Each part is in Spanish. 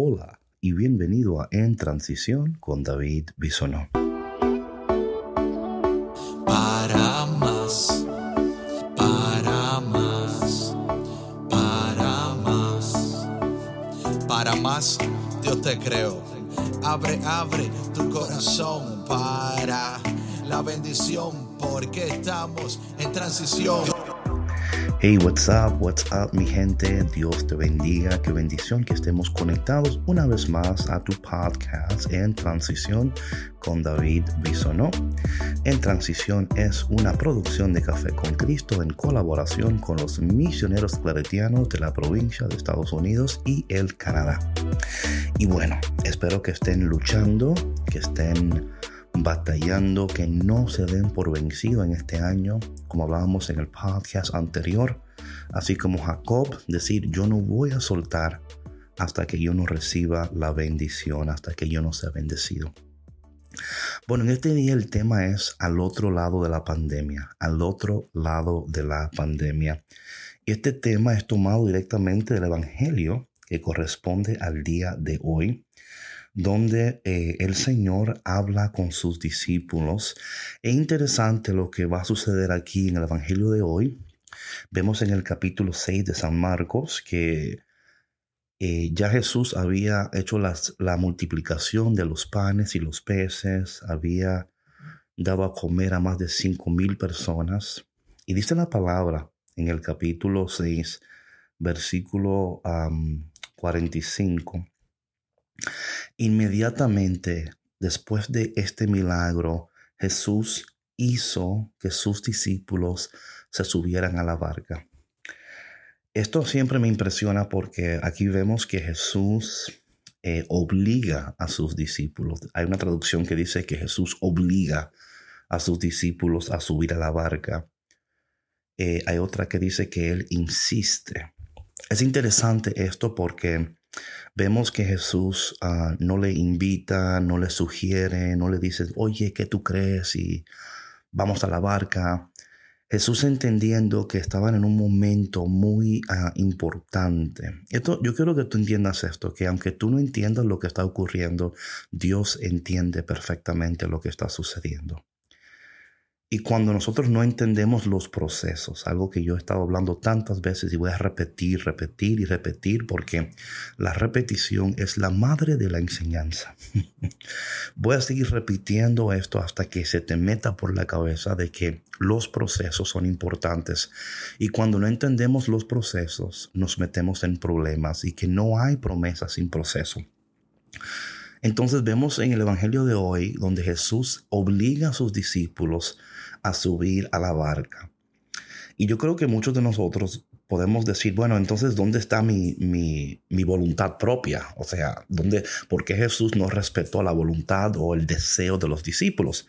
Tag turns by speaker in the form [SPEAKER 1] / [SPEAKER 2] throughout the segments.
[SPEAKER 1] Hola y bienvenido a En Transición con David Bisonó.
[SPEAKER 2] Para más, para más, para más, para más, Dios te creo. Abre, abre tu corazón para la bendición, porque estamos en transición.
[SPEAKER 1] Hey, what's up, what's up, mi gente. Dios te bendiga, qué bendición que estemos conectados una vez más a tu podcast En Transición con David Bisonó. En Transición es una producción de Café con Cristo en colaboración con los misioneros claretianos de la provincia de Estados Unidos y el Canadá. Y bueno, espero que estén luchando, que estén batallando, que no se den por vencido en este año, como hablábamos en el podcast anterior, así como Jacob, decir, yo no voy a soltar hasta que yo no reciba la bendición, hasta que yo no sea bendecido. Bueno, en este día el tema es al otro lado de la pandemia, al otro lado de la pandemia. Y este tema es tomado directamente del Evangelio que corresponde al día de hoy donde eh, el Señor habla con sus discípulos. Es interesante lo que va a suceder aquí en el Evangelio de hoy. Vemos en el capítulo 6 de San Marcos que eh, ya Jesús había hecho la multiplicación de los panes y los peces, había dado a comer a más de cinco mil personas. Y dice la palabra en el capítulo 6, versículo 45 Inmediatamente después de este milagro, Jesús hizo que sus discípulos se subieran a la barca. Esto siempre me impresiona porque aquí vemos que Jesús eh, obliga a sus discípulos. Hay una traducción que dice que Jesús obliga a sus discípulos a subir a la barca. Eh, hay otra que dice que Él insiste. Es interesante esto porque Vemos que Jesús ah, no le invita, no le sugiere, no le dice, oye, ¿qué tú crees? Y vamos a la barca. Jesús entendiendo que estaban en un momento muy ah, importante. Esto, yo quiero que tú entiendas esto, que aunque tú no entiendas lo que está ocurriendo, Dios entiende perfectamente lo que está sucediendo. Y cuando nosotros no entendemos los procesos, algo que yo he estado hablando tantas veces y voy a repetir, repetir y repetir porque la repetición es la madre de la enseñanza. voy a seguir repitiendo esto hasta que se te meta por la cabeza de que los procesos son importantes. Y cuando no entendemos los procesos, nos metemos en problemas y que no hay promesa sin proceso. Entonces vemos en el Evangelio de hoy donde Jesús obliga a sus discípulos a subir a la barca. Y yo creo que muchos de nosotros podemos decir, bueno, entonces, ¿dónde está mi, mi, voluntad propia? O sea, ¿dónde, ¿por qué Jesús no respetó la voluntad o el deseo de los discípulos?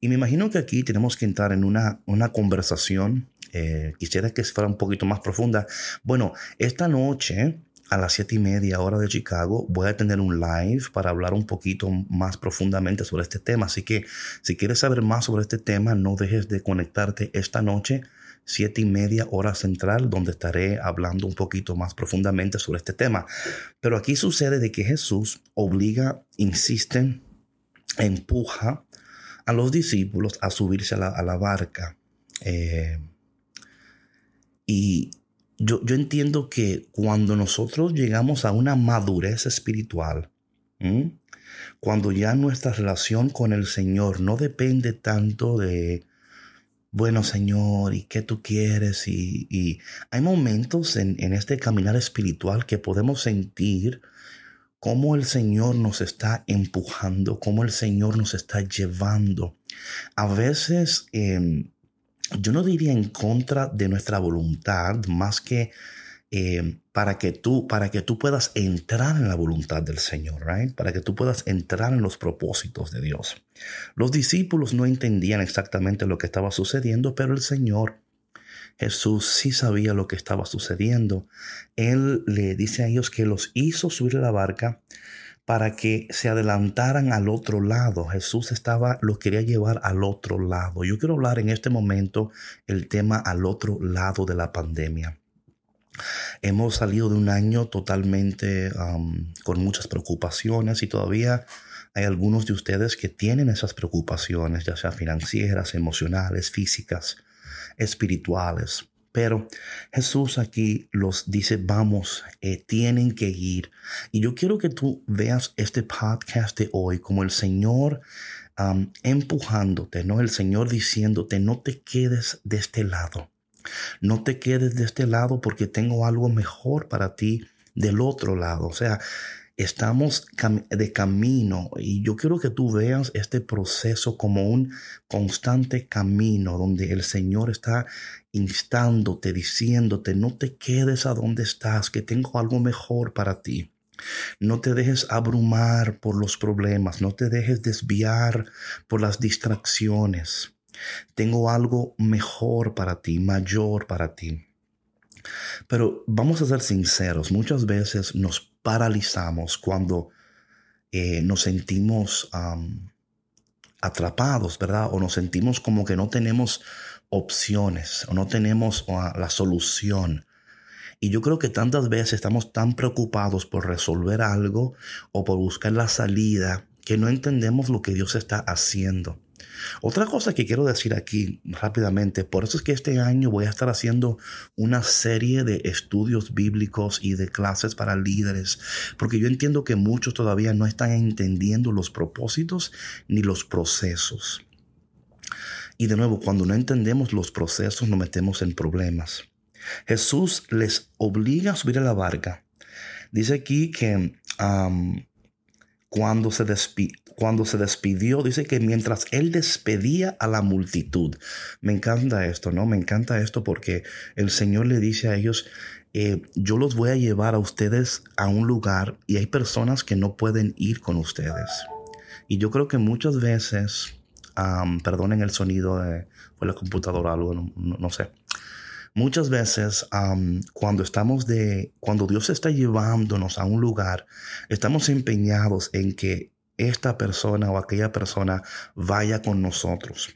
[SPEAKER 1] Y me imagino que aquí tenemos que entrar en una, una conversación, eh, quisiera que fuera un poquito más profunda. Bueno, esta noche a las siete y media hora de Chicago voy a tener un live para hablar un poquito más profundamente sobre este tema. Así que si quieres saber más sobre este tema, no dejes de conectarte esta noche, siete y media hora central, donde estaré hablando un poquito más profundamente sobre este tema. Pero aquí sucede de que Jesús obliga, insiste, empuja a los discípulos a subirse a la, barca. Eh, y yo, entiendo que cuando nosotros llegamos a una madurez espiritual, cuando ya nuestra relación con el Señor no depende tanto de, bueno Señor, ¿y qué tú quieres? Y, hay momentos en, en, este caminar espiritual que podemos sentir cómo el Señor nos está empujando, cómo el Señor nos está llevando. A veces em, yo no diría en contra de nuestra voluntad, más que eh, para, que tú, para que tú puedas entrar en la voluntad del Señor, right? para que tú puedas entrar en los propósitos de Dios. Los discípulos no entendían exactamente lo que estaba sucediendo, pero el Señor Jesús sí sabía lo que estaba sucediendo. Él le dice a ellos que los hizo subir a la barca para que se adelantaran al otro lado. Jesús estaba, lo quería llevar al otro lado. Yo quiero hablar en este momento el tema al otro lado de la pandemia. Hemos salido de un año totalmente con muchas preocupaciones y todavía hay algunos de ustedes que tienen esas preocupaciones, ya sea financieras, emocionales, físicas, espirituales. Pero Jesús aquí los dice, vamos, eh, tienen que ir. Y yo quiero que tú veas este podcast de hoy como el Señor empujándote, ¿no? El Señor diciéndote, no te quedes de este lado. No te quedes de este lado porque tengo algo mejor para ti del otro lado. O sea, estamos de camino y yo quiero que tú veas este proceso como un constante camino donde el Señor está instándote, diciéndote, no te quedes a donde estás, que tengo algo mejor para ti. No te dejes abrumar por los problemas, no te dejes desviar por las distracciones. Tengo algo mejor para ti, mayor para ti. Pero vamos a ser sinceros, muchas veces nos paralizamos cuando eh, nos sentimos atrapados, ¿verdad? O nos sentimos como que no tenemos opciones o no tenemos la solución. Y yo creo que tantas veces estamos tan preocupados por resolver algo o por buscar la salida que no entendemos lo que Dios está haciendo. Otra cosa que quiero decir aquí rápidamente, por eso es que este año voy a estar haciendo una serie de estudios bíblicos y de clases para líderes, porque yo entiendo que muchos todavía no están entendiendo los propósitos ni los procesos. Y de nuevo, cuando no entendemos los procesos nos metemos en problemas. Jesús les obliga a subir a la barca. Dice aquí que cuando, se cuando se despidió, dice que mientras él despedía a la multitud, me encanta esto, ¿no? Me encanta esto porque el Señor le dice a ellos, eh, yo los voy a llevar a ustedes a un lugar y hay personas que no pueden ir con ustedes. Y yo creo que muchas veces, perdonen el sonido de, la computadora, algo, no sé. Muchas veces cuando estamos de, cuando Dios está llevándonos a un lugar, estamos empeñados en que esta persona o aquella persona vaya con nosotros.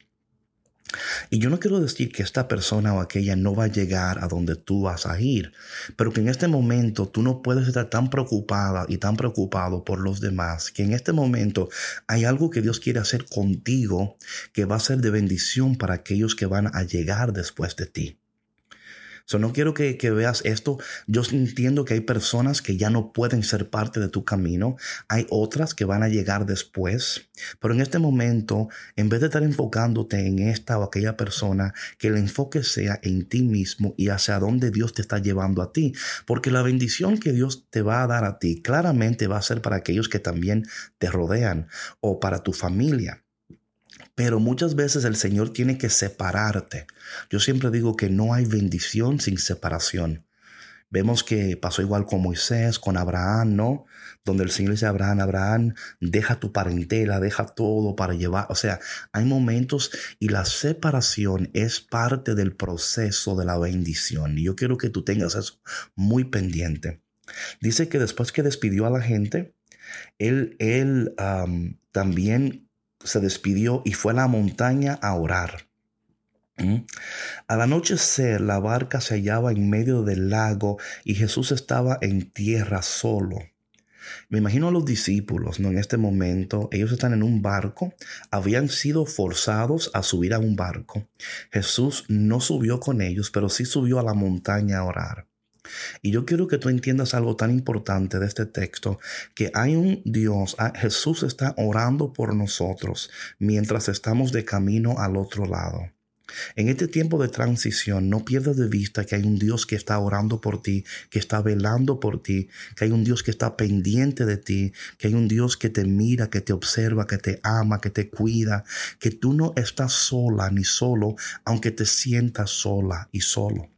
[SPEAKER 1] Y yo no quiero decir que esta persona o aquella no va a llegar a donde tú vas a ir, pero que en este momento tú no puedes estar tan preocupada y tan preocupado por los demás, que en este momento hay algo que Dios quiere hacer contigo que va a ser de bendición para aquellos que van a llegar después de ti. So, no quiero que, veas esto. Yo entiendo que hay personas que ya no pueden ser parte de tu camino. Hay otras que van a llegar después. Pero en este momento, en vez de estar enfocándote en esta o aquella persona, que el enfoque sea en ti mismo y hacia dónde Dios te está llevando a ti. Porque la bendición que Dios te va a dar a ti claramente va a ser para aquellos que también te rodean o para tu familia. Pero muchas veces el Señor tiene que separarte. Yo siempre digo que no hay bendición sin separación. Vemos que pasó igual con Moisés, con Abraham, ¿no? Donde el Señor dice a Abraham, Abraham, deja tu parentela, deja todo para llevar. O sea, hay momentos y la separación es parte del proceso de la bendición. Y yo quiero que tú tengas eso muy pendiente. Dice que después que despidió a la gente, él, él también se despidió y fue a la montaña a orar. ¿Mm? Al anochecer la barca se hallaba en medio del lago y Jesús estaba en tierra solo. Me imagino a los discípulos, ¿no? En este momento, ellos están en un barco, habían sido forzados a subir a un barco. Jesús no subió con ellos, pero sí subió a la montaña a orar. Y yo quiero que tú entiendas algo tan importante de este texto, que hay un Dios, ah, Jesús está orando por nosotros mientras estamos de camino al otro lado. En este tiempo de transición, no pierdas de vista que hay un Dios que está orando por ti, que está velando por ti, que hay un Dios que está pendiente de ti, que hay un Dios que te mira, que te observa, que te ama, que te cuida, que tú no estás sola ni solo, aunque te sientas sola y solo.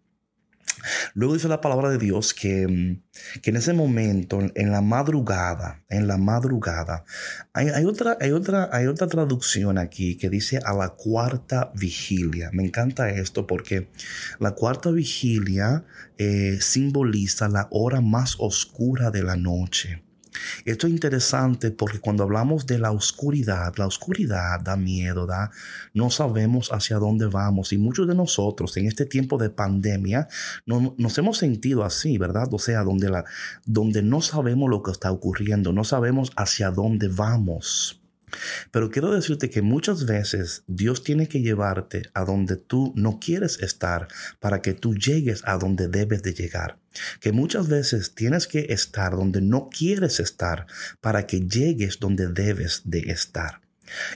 [SPEAKER 1] Luego dice la palabra de Dios que, mm, que en ese momento, en la madrugada, en la madrugada, hay, otra, hay, otra, hay otra traducción aquí que dice a la cuarta vigilia. Me encanta esto porque la cuarta vigilia eh, simboliza la hora más oscura de la noche. Esto es interesante porque cuando hablamos de la oscuridad, la oscuridad da miedo, da, no sabemos hacia dónde vamos y muchos de nosotros en este tiempo de pandemia no, nos hemos sentido así, ¿verdad? O sea, donde, la, donde no sabemos lo que está ocurriendo, no sabemos hacia dónde vamos. Pero quiero decirte que muchas veces Dios tiene que llevarte a donde tú no quieres estar para que tú llegues a donde debes de llegar. Que muchas veces tienes que estar donde no quieres estar para que llegues donde debes de estar.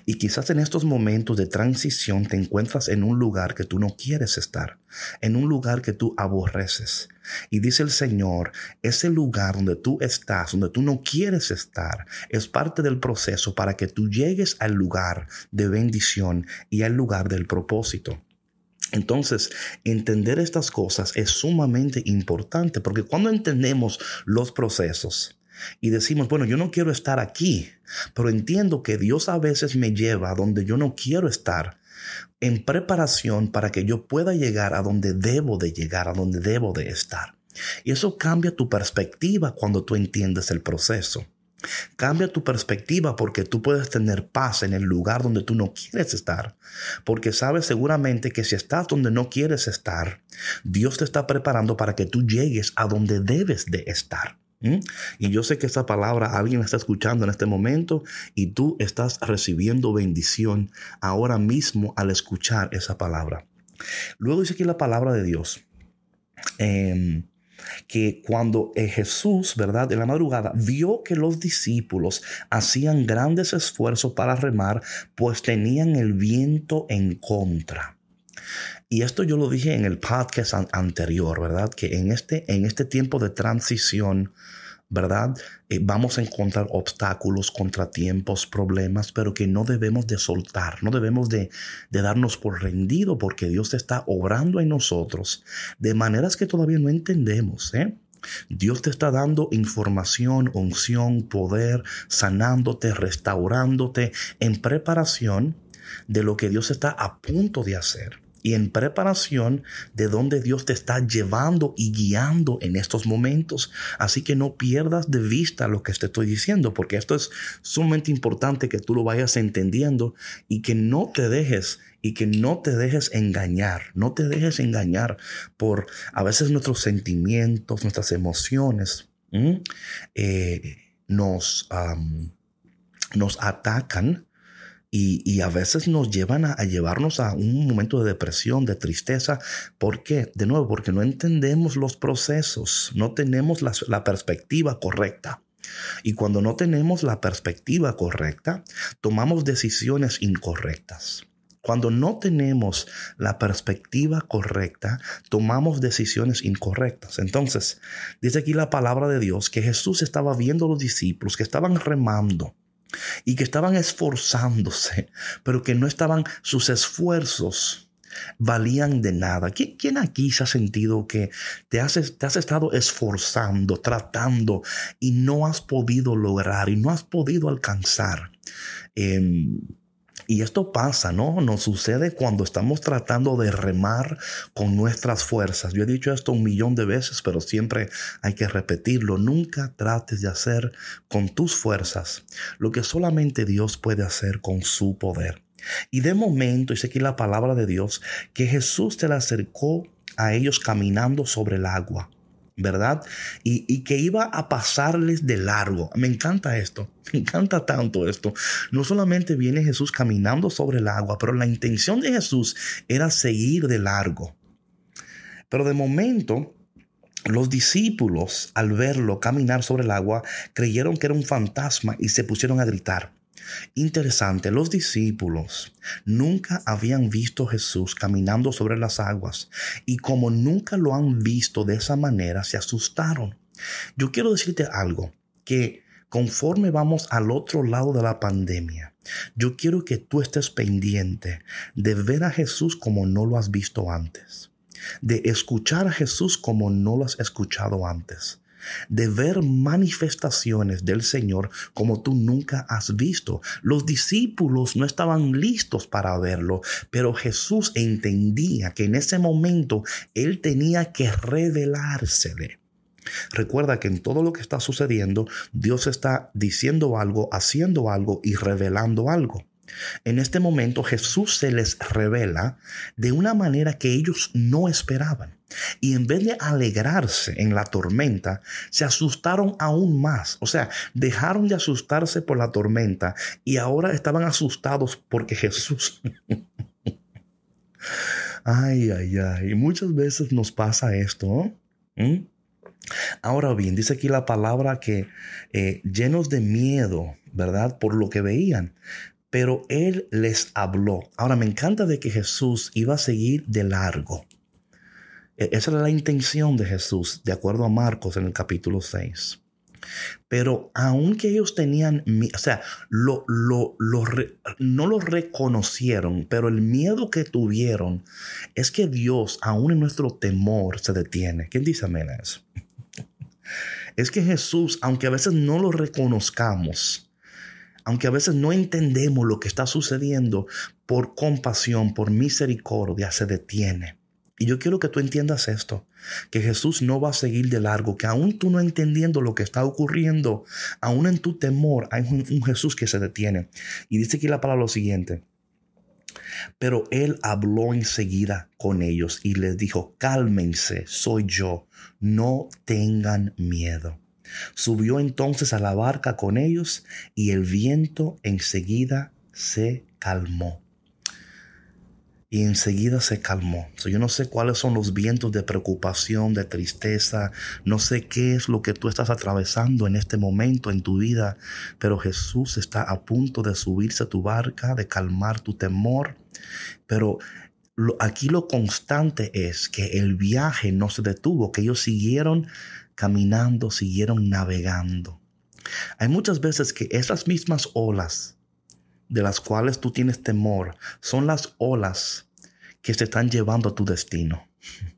[SPEAKER 1] Y quizás en estos momentos de transición te encuentras en un lugar que tú no quieres estar, en un lugar que tú aborreces. Y dice el Señor, ese lugar donde tú estás, donde tú no quieres estar, es parte del proceso para que tú llegues al lugar de bendición y al lugar del propósito. Entonces, entender estas cosas es sumamente importante porque cuando entendemos los procesos, y decimos, bueno, yo no quiero estar aquí, pero entiendo que Dios a veces me lleva a donde yo no quiero estar en preparación para que yo pueda llegar a donde debo de llegar, a donde debo de estar. Y eso cambia tu perspectiva cuando tú entiendes el proceso. Cambia tu perspectiva porque tú puedes tener paz en el lugar donde tú no quieres estar. Porque sabes seguramente que si estás donde no quieres estar, Dios te está preparando para que tú llegues a donde debes de estar. ¿Mm? Y yo sé que esa palabra alguien está escuchando en este momento y tú estás recibiendo bendición ahora mismo al escuchar esa palabra. Luego dice aquí la palabra de Dios. Em, que cuando eh, Jesús, ¿verdad? En la madrugada vio que los discípulos hacían grandes esfuerzos para remar, pues tenían el viento en contra. Y esto yo lo dije en el podcast anterior, ¿verdad? Que en este, en este tiempo de transición, ¿verdad? Eh, vamos a encontrar obstáculos, contratiempos, problemas, pero que no debemos de soltar, no debemos de, de darnos por rendido porque Dios está obrando en nosotros de maneras que todavía no entendemos, ¿eh? Dios te está dando información, unción, poder, sanándote, restaurándote en preparación de lo que Dios está a punto de hacer y en preparación de donde Dios te está llevando y guiando en estos momentos. Así que no pierdas de vista lo que te estoy diciendo, porque esto es sumamente importante que tú lo vayas entendiendo y que no te dejes y que no te dejes engañar, no te dejes engañar por a veces nuestros sentimientos, nuestras emociones eh, nos, nos atacan y, a veces nos llevan a, llevarnos a un momento de depresión, de tristeza. ¿Por qué? De nuevo, porque no entendemos los procesos, no tenemos la, la perspectiva correcta. Y cuando no tenemos la perspectiva correcta, tomamos decisiones incorrectas. Cuando no tenemos la perspectiva correcta, tomamos decisiones incorrectas. Entonces, dice aquí la palabra de Dios que Jesús estaba viendo a los discípulos que estaban remando y que estaban esforzándose, pero que no estaban sus esfuerzos valían de nada. ¿Quién, aquí se ha sentido que te has, te has estado esforzando, tratando y no has podido lograr y no has podido alcanzar? Em, y esto pasa, ¿no? Nos sucede cuando estamos tratando de remar con nuestras fuerzas. Yo he dicho esto un millón de veces, pero siempre hay que repetirlo. Nunca trates de hacer con tus fuerzas lo que solamente Dios puede hacer con su poder. Y de momento, dice aquí la palabra de Dios, que Jesús te la acercó a ellos caminando sobre el agua. ¿Verdad? Y, que iba a pasarles de largo. Me encanta esto, me encanta tanto esto. No solamente viene Jesús caminando sobre el agua, pero la intención de Jesús era seguir de largo. Pero de momento, los discípulos, al verlo caminar sobre el agua, creyeron que era un fantasma y se pusieron a gritar. Interesante, los discípulos nunca habían visto a Jesús caminando sobre las aguas y como nunca lo han visto de esa manera, se asustaron. Yo quiero decirte algo, que conforme vamos al otro lado de la pandemia, yo quiero que tú estés pendiente de ver a Jesús como no lo has visto antes, de escuchar a Jesús como no lo has escuchado antes de ver manifestaciones del Señor como tú nunca has visto. Los discípulos no estaban listos para verlo, pero Jesús entendía que en ese momento Él tenía que revelársele. Recuerda que en todo lo que está sucediendo, Dios está diciendo algo, haciendo algo y revelando algo. En este momento Jesús se les revela de una manera que ellos no esperaban. Y en vez de alegrarse en la tormenta, se asustaron aún más. O sea, dejaron de asustarse por la tormenta y ahora estaban asustados porque Jesús... ay, ay, ay. Muchas veces nos pasa esto. ¿Mm? Ahora bien, dice aquí la palabra que eh, llenos de miedo, ¿verdad? Por lo que veían pero él les habló. Ahora me encanta de que Jesús iba a seguir de largo. E, esa era la intención de Jesús, de acuerdo a Marcos en el capítulo 6. Pero aunque ellos tenían, o sea, lo, lo, no lo reconocieron, pero el miedo que tuvieron es que Dios, aún en nuestro temor, se detiene. ¿Quién dice amén a eso? es que Jesús, aunque a veces no lo reconozcamos, aunque a veces no entendemos lo que está sucediendo, por compasión, por misericordia, se detiene. Y yo quiero que tú entiendas esto, que Jesús no va a seguir de largo, que aún tú no entendiendo lo que está ocurriendo, aún en tu temor, hay un, Jesús que se detiene. Y dice aquí la palabra lo siguiente. Pero él habló enseguida con ellos y les dijo, cálmense, soy yo, no tengan miedo. Subió entonces a la barca con ellos y el viento enseguida se calmó. Y enseguida se calmó. yo no sé cuáles son los vientos de preocupación, de tristeza. No sé qué es lo que tú estás atravesando en este momento en tu vida. Pero Jesús está a punto de subirse a tu barca, de calmar tu temor. Pero aquí lo constante es que el viaje no se detuvo, que ellos siguieron caminando, siguieron navegando. Hay muchas veces que esas mismas olas de las cuales tú tienes temor son las olas que se están llevando a tu destino.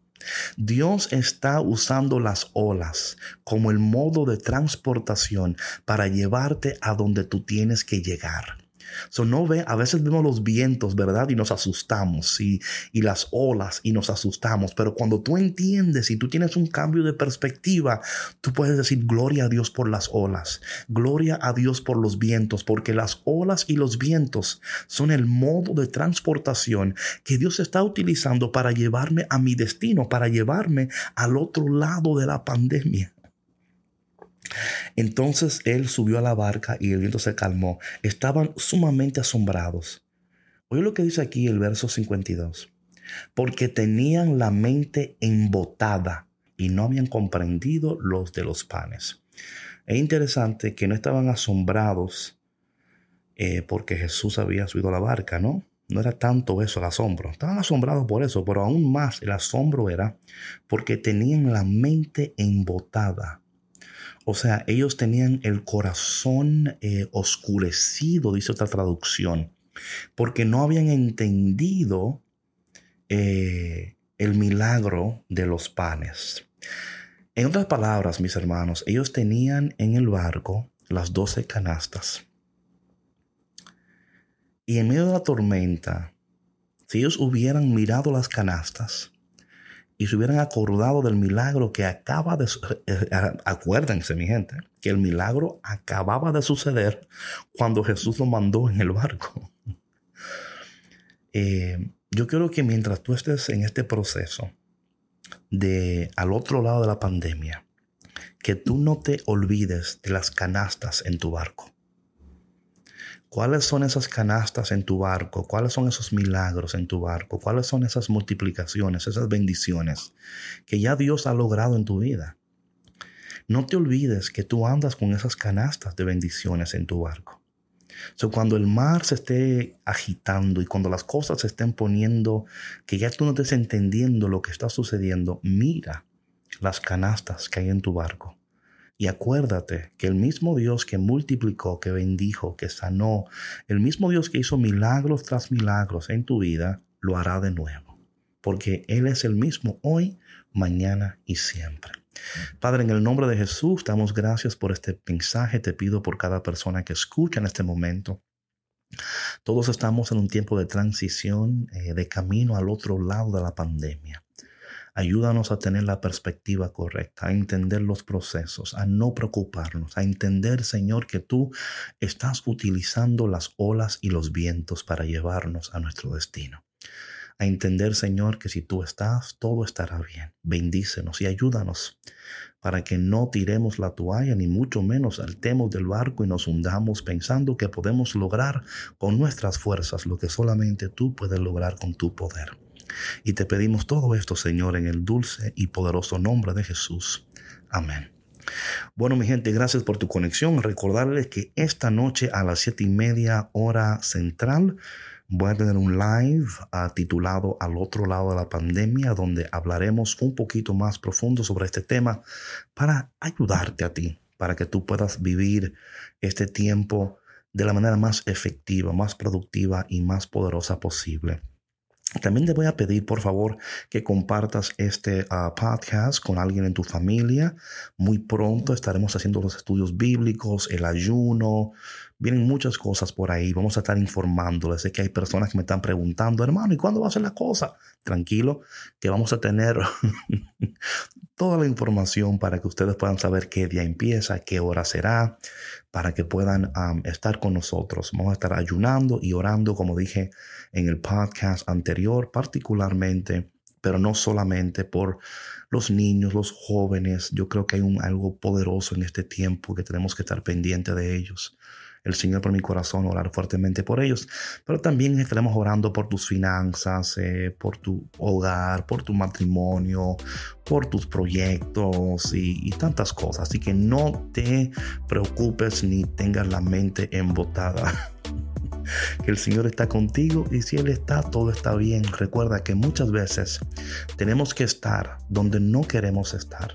[SPEAKER 1] Dios está usando las olas como el modo de transportación para llevarte a donde tú tienes que llegar. So, no ve, a veces vemos los vientos, ¿verdad? Y nos asustamos y, y las olas y nos asustamos. Pero cuando tú entiendes y tú tienes un cambio de perspectiva, tú puedes decir gloria a Dios por las olas, gloria a Dios por los vientos, porque las olas y los vientos son el modo de transportación que Dios está utilizando para llevarme a mi destino, para llevarme al otro lado de la pandemia. Entonces él subió a la barca y el viento se calmó. Estaban sumamente asombrados. Oye lo que dice aquí el verso 52. Porque tenían la mente embotada y no habían comprendido los de los panes. Es interesante que no estaban asombrados eh, porque Jesús había subido a la barca, ¿no? No era tanto eso el asombro. Estaban asombrados por eso, pero aún más el asombro era porque tenían la mente embotada o sea, ellos tenían el corazón eh, oscurecido, dice otra traducción, porque no habían entendido eh, el milagro de los panes. En otras palabras, mis hermanos, ellos tenían en el barco las doce canastas. Y en medio de la tormenta, si ellos hubieran mirado las canastas, y se hubieran acordado del milagro que acaba de... Eh, eh, acuérdense, mi gente, que el milagro acababa de suceder cuando Jesús lo mandó en el barco. Eh, yo quiero que mientras tú estés en este proceso de al otro lado de la pandemia, que tú no te olvides de las canastas en tu barco. ¿Cuáles son esas canastas en tu barco? ¿Cuáles son esos milagros en tu barco? ¿Cuáles son esas multiplicaciones, esas bendiciones que ya Dios ha logrado en tu vida? No te olvides que tú andas con esas canastas de bendiciones en tu barco. So, cuando el mar se esté agitando y cuando las cosas se estén poniendo, que ya tú no estés entendiendo lo que está sucediendo, mira las canastas que hay en tu barco y acuérdate que el mismo Dios que multiplicó, que bendijo, que sanó, el mismo Dios que hizo milagros tras milagros en tu vida, lo hará de nuevo. Porque Él es el mismo hoy, mañana y siempre. Padre, en el nombre de Jesús, damos gracias por este mensaje. Te pido por cada persona que escucha en este momento. Todos estamos en un tiempo de transición, eh, de camino al otro lado de la pandemia. Ayúdanos a tener la perspectiva correcta, a entender los procesos, a no preocuparnos, a entender, Señor, que tú estás utilizando las olas y los vientos para llevarnos a nuestro destino. A entender, Señor, que si tú estás, todo estará bien. Bendícenos y ayúdanos para que no tiremos la toalla, ni mucho menos saltemos del barco y nos hundamos pensando que podemos lograr con nuestras fuerzas lo que solamente tú puedes lograr con tu poder. Y te pedimos todo esto, Señor, en el dulce y poderoso nombre de Jesús. Amén. Bueno, mi gente, gracias por tu conexión. Recordarles que esta noche a las siete y media hora central voy a tener un live ah, titulado Al otro lado de la pandemia, donde hablaremos un poquito más profundo sobre este tema para ayudarte a ti, para que tú puedas vivir este tiempo de la manera más efectiva, más productiva y más poderosa posible. También te voy a pedir, por favor, que compartas este ah, podcast con alguien en tu familia. Muy pronto estaremos haciendo los estudios bíblicos, el ayuno. Vienen muchas cosas por ahí. Vamos a estar informándoles. Sé que hay personas que me están preguntando, hermano, ¿y cuándo va a ser la cosa? Tranquilo, que vamos a tener toda la información para que ustedes puedan saber qué día empieza, qué hora será, para que puedan estar con nosotros. Vamos a estar ayunando y orando, como dije en el podcast anterior, particularmente, pero no solamente por los niños, los jóvenes. Yo creo que hay un, algo poderoso en este tiempo que tenemos que estar pendiente de ellos el Señor por mi corazón, orar fuertemente por ellos. Pero también estaremos orando por tus finanzas, eh, por tu hogar, por tu matrimonio, por tus proyectos y, tantas cosas. Así que no te preocupes ni tengas la mente embotada. que el Señor está contigo y si Él está, todo está bien. Recuerda que muchas veces tenemos que estar donde no queremos estar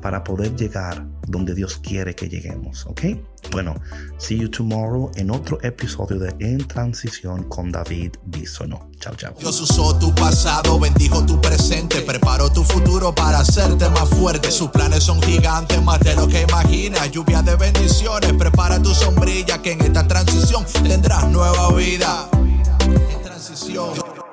[SPEAKER 1] para poder llegar donde Dios quiere que lleguemos, ¿ok? Bueno, see you tomorrow en otro episodio de En Transición con David Bisono. Chao, chao.
[SPEAKER 2] Dios usó tu pasado, bendijo tu presente, preparó tu futuro para hacerte más fuerte. Sus planes son gigantes, más de lo que imaginas. Lluvia de bendiciones, prepara tu sombrilla que en esta transición tendrás nueva vida. En transición.